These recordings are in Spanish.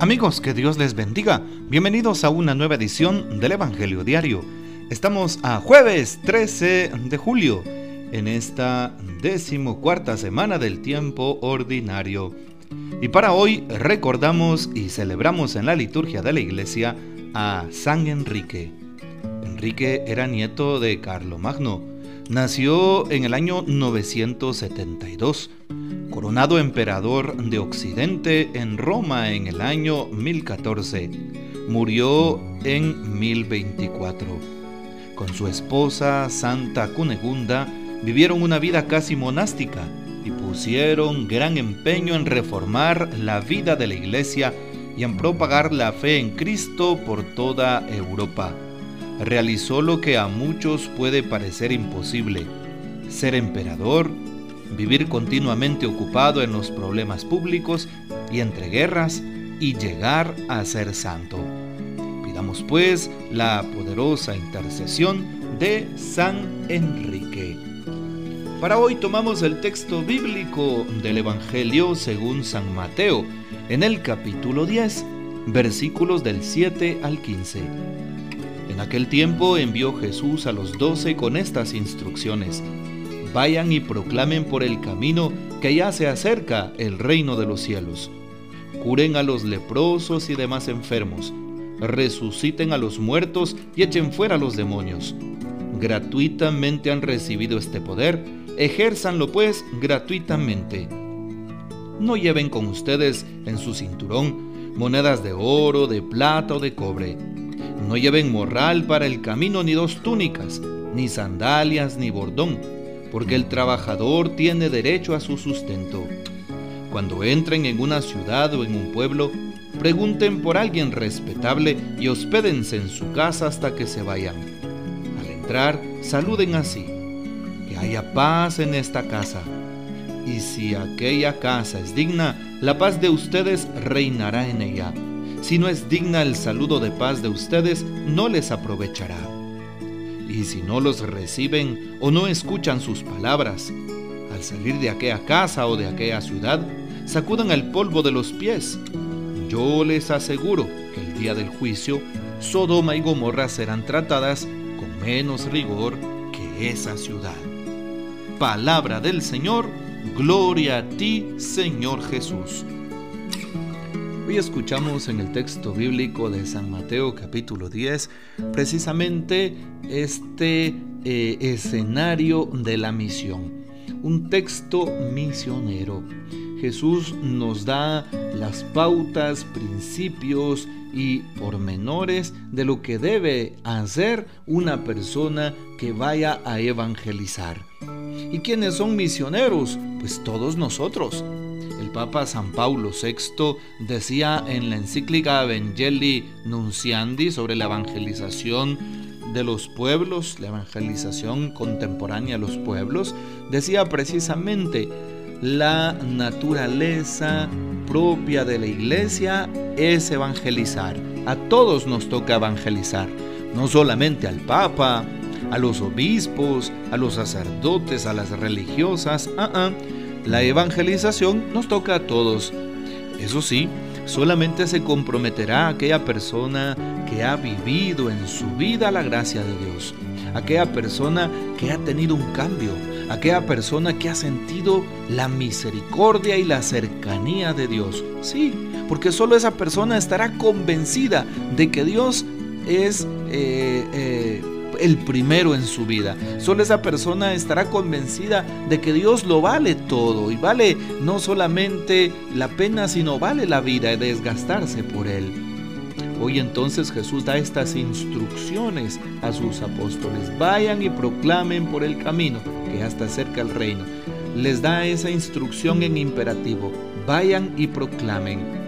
Amigos, que Dios les bendiga. Bienvenidos a una nueva edición del Evangelio Diario. Estamos a jueves 13 de julio, en esta decimocuarta semana del tiempo ordinario. Y para hoy recordamos y celebramos en la liturgia de la iglesia a San Enrique. Enrique era nieto de Carlomagno. Nació en el año 972 coronado emperador de Occidente en Roma en el año 1014. Murió en 1024. Con su esposa Santa Cunegunda vivieron una vida casi monástica y pusieron gran empeño en reformar la vida de la iglesia y en propagar la fe en Cristo por toda Europa. Realizó lo que a muchos puede parecer imposible, ser emperador vivir continuamente ocupado en los problemas públicos y entre guerras y llegar a ser santo. Pidamos pues la poderosa intercesión de San Enrique. Para hoy tomamos el texto bíblico del Evangelio según San Mateo, en el capítulo 10, versículos del 7 al 15. En aquel tiempo envió Jesús a los doce con estas instrucciones Vayan y proclamen por el camino que ya se acerca el reino de los cielos. Curen a los leprosos y demás enfermos. Resuciten a los muertos y echen fuera a los demonios. Gratuitamente han recibido este poder, ejérzanlo pues gratuitamente. No lleven con ustedes en su cinturón monedas de oro, de plata o de cobre. No lleven morral para el camino ni dos túnicas, ni sandalias ni bordón porque el trabajador tiene derecho a su sustento. Cuando entren en una ciudad o en un pueblo, pregunten por alguien respetable y hospédense en su casa hasta que se vayan. Al entrar, saluden así, que haya paz en esta casa. Y si aquella casa es digna, la paz de ustedes reinará en ella. Si no es digna el saludo de paz de ustedes, no les aprovechará y si no los reciben o no escuchan sus palabras, al salir de aquella casa o de aquella ciudad, sacudan el polvo de los pies. Yo les aseguro que el día del juicio, Sodoma y Gomorra serán tratadas con menos rigor que esa ciudad. Palabra del Señor, gloria a ti, Señor Jesús. Hoy escuchamos en el texto bíblico de San Mateo capítulo 10 precisamente este eh, escenario de la misión, un texto misionero. Jesús nos da las pautas, principios y pormenores de lo que debe hacer una persona que vaya a evangelizar. ¿Y quiénes son misioneros? Pues todos nosotros. El Papa San Paulo VI decía en la encíclica Evangelii Nunciandi sobre la evangelización de los pueblos, la evangelización contemporánea de los pueblos, decía precisamente la naturaleza propia de la iglesia es evangelizar. A todos nos toca evangelizar, no solamente al Papa, a los obispos, a los sacerdotes, a las religiosas, ah la evangelización nos toca a todos. Eso sí, solamente se comprometerá aquella persona que ha vivido en su vida la gracia de Dios, aquella persona que ha tenido un cambio, aquella persona que ha sentido la misericordia y la cercanía de Dios. Sí, porque solo esa persona estará convencida de que Dios es eh, eh, el primero en su vida. Solo esa persona estará convencida de que Dios lo vale todo y vale no solamente la pena, sino vale la vida y desgastarse por Él. Hoy entonces Jesús da estas instrucciones a sus apóstoles. Vayan y proclamen por el camino, que hasta cerca el reino. Les da esa instrucción en imperativo. Vayan y proclamen.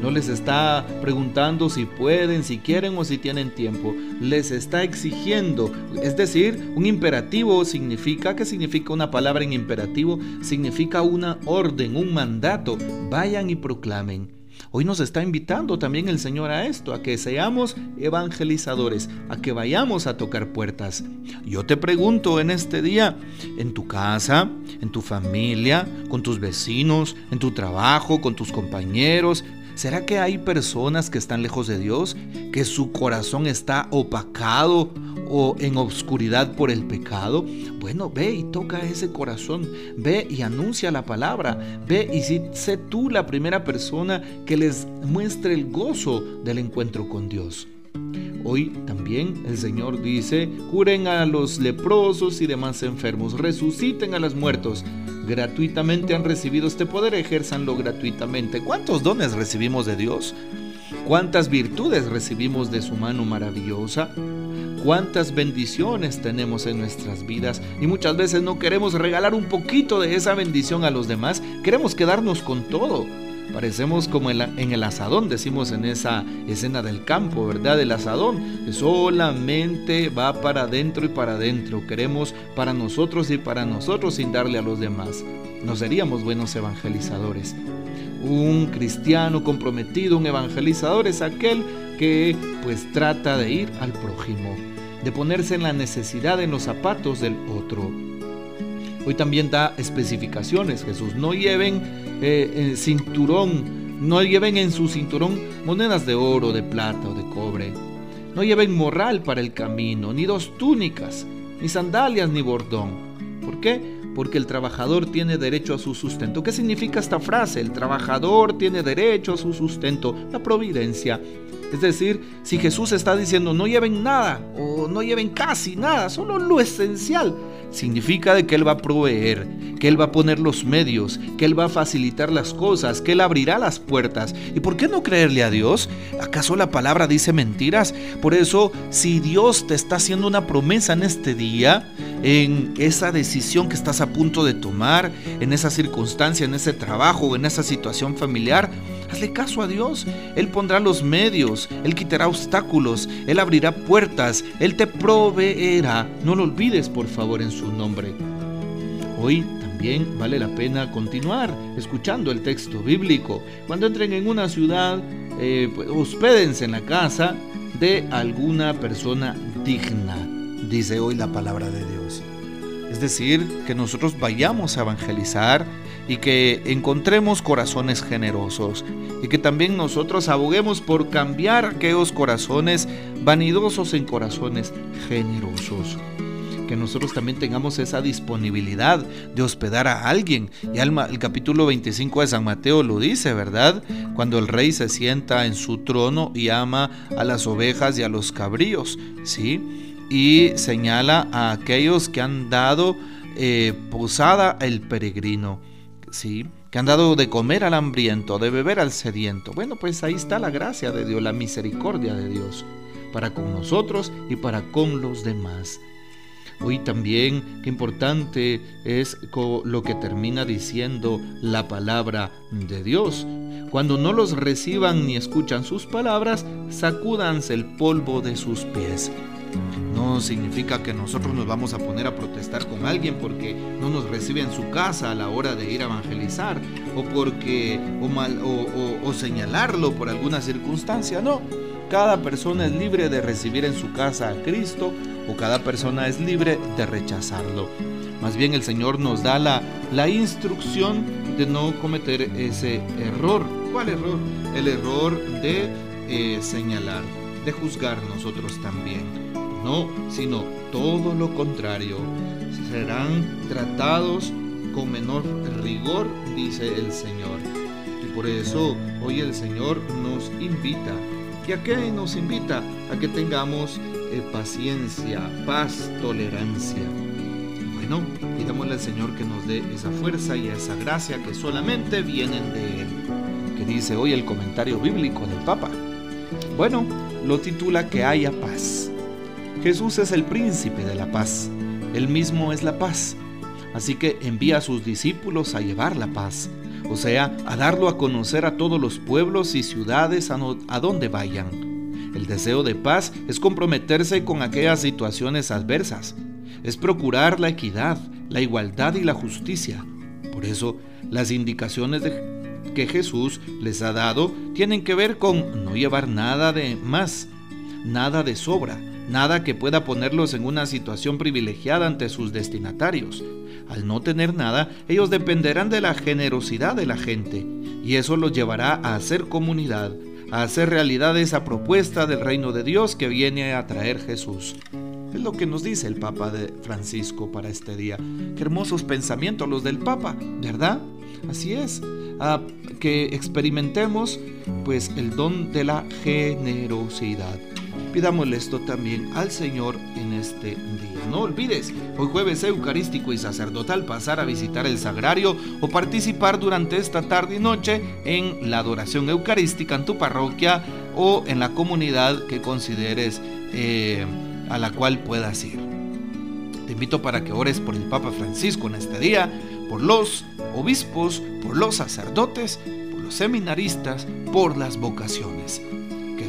No les está preguntando si pueden, si quieren o si tienen tiempo. Les está exigiendo. Es decir, un imperativo significa, ¿qué significa una palabra en imperativo? Significa una orden, un mandato. Vayan y proclamen. Hoy nos está invitando también el Señor a esto, a que seamos evangelizadores, a que vayamos a tocar puertas. Yo te pregunto en este día, en tu casa, en tu familia, con tus vecinos, en tu trabajo, con tus compañeros, ¿Será que hay personas que están lejos de Dios, que su corazón está opacado o en obscuridad por el pecado? Bueno, ve y toca ese corazón, ve y anuncia la palabra, ve y sé tú la primera persona que les muestre el gozo del encuentro con Dios. Hoy también el Señor dice, curen a los leprosos y demás enfermos, resuciten a los muertos. Gratuitamente han recibido este poder, ejérzanlo gratuitamente. ¿Cuántos dones recibimos de Dios? ¿Cuántas virtudes recibimos de su mano maravillosa? ¿Cuántas bendiciones tenemos en nuestras vidas? Y muchas veces no queremos regalar un poquito de esa bendición a los demás, queremos quedarnos con todo. Parecemos como en el asadón, decimos en esa escena del campo, ¿verdad? El asadón solamente va para adentro y para adentro. Queremos para nosotros y para nosotros sin darle a los demás. No seríamos buenos evangelizadores. Un cristiano comprometido, un evangelizador es aquel que pues trata de ir al prójimo, de ponerse en la necesidad en los zapatos del otro. Hoy también da especificaciones, Jesús. No lleven eh, cinturón, no lleven en su cinturón monedas de oro, de plata o de cobre. No lleven morral para el camino, ni dos túnicas, ni sandalias, ni bordón. ¿Por qué? Porque el trabajador tiene derecho a su sustento. ¿Qué significa esta frase? El trabajador tiene derecho a su sustento, la providencia. Es decir, si Jesús está diciendo no lleven nada o no lleven casi nada, solo lo esencial, significa de que Él va a proveer, que Él va a poner los medios, que Él va a facilitar las cosas, que Él abrirá las puertas. ¿Y por qué no creerle a Dios? ¿Acaso la palabra dice mentiras? Por eso, si Dios te está haciendo una promesa en este día, en esa decisión que estás a punto de tomar, en esa circunstancia, en ese trabajo, en esa situación familiar, Hazle caso a Dios. Él pondrá los medios, Él quitará obstáculos, Él abrirá puertas, Él te proveerá. No lo olvides, por favor, en su nombre. Hoy también vale la pena continuar escuchando el texto bíblico. Cuando entren en una ciudad, eh, pues, hospédense en la casa de alguna persona digna, dice hoy la palabra de Dios. Es decir, que nosotros vayamos a evangelizar y que encontremos corazones generosos y que también nosotros aboguemos por cambiar aquellos corazones vanidosos en corazones generosos. Que nosotros también tengamos esa disponibilidad de hospedar a alguien. Y el capítulo 25 de San Mateo lo dice, ¿verdad? Cuando el rey se sienta en su trono y ama a las ovejas y a los cabríos, ¿sí? Y señala a aquellos que han dado eh, posada el peregrino. Que han dado de comer al hambriento, de beber al sediento. Bueno, pues ahí está la gracia de Dios, la misericordia de Dios, para con nosotros y para con los demás. Hoy también, qué importante es lo que termina diciendo la palabra de Dios. Cuando no los reciban ni escuchan sus palabras, sacúdanse el polvo de sus pies. Significa que nosotros nos vamos a poner a protestar con alguien porque no nos recibe en su casa a la hora de ir a evangelizar o porque o, mal, o, señalarlo por alguna circunstancia. No, cada persona es libre de recibir en su casa a Cristo o cada persona es libre de rechazarlo. Más bien el Señor nos da la, la instrucción de no cometer ese error. ¿Cuál error? El error de eh, señalar, de juzgar nosotros también no, sino todo lo contrario. Serán tratados con menor rigor, dice el Señor. Y por eso hoy el Señor nos invita. ¿Y a qué nos invita? A que tengamos eh, paciencia, paz, tolerancia. Bueno, pidámosle al Señor que nos dé esa fuerza y esa gracia que solamente vienen de Él. Que dice hoy el comentario bíblico del Papa. Bueno, lo titula Que haya paz. Jesús es el príncipe de la paz. Él mismo es la paz. Así que envía a sus discípulos a llevar la paz, o sea, a darlo a conocer a todos los pueblos y ciudades a, donde vayan. El deseo de paz es comprometerse con aquellas situaciones adversas, es procurar la equidad, la igualdad y la justicia. Por eso, las indicaciones que Jesús les ha dado tienen que ver con no llevar nada de más, nada de sobra, nada que pueda ponerlos en una situación privilegiada ante sus destinatarios. Al no tener nada, ellos dependerán de la generosidad de la gente, y eso los llevará a hacer comunidad, a hacer realidad esa propuesta del reino de Dios que viene a traer Jesús. Es lo que nos dice el Papa de Francisco para este día. Qué hermosos pensamientos los del Papa, ¿verdad? Así es. A que experimentemos pues el don de la generosidad. Pidámosle esto también al Señor en este día. No olvides, hoy jueves eucarístico y sacerdotal, pasar a visitar el sagrario o participar durante esta tarde y noche en la adoración eucarística en tu parroquia o en la comunidad que consideres eh, a la cual puedas ir. Te invito para que ores por el Papa Francisco en este día, por los obispos, por los sacerdotes, por los seminaristas, por las vocaciones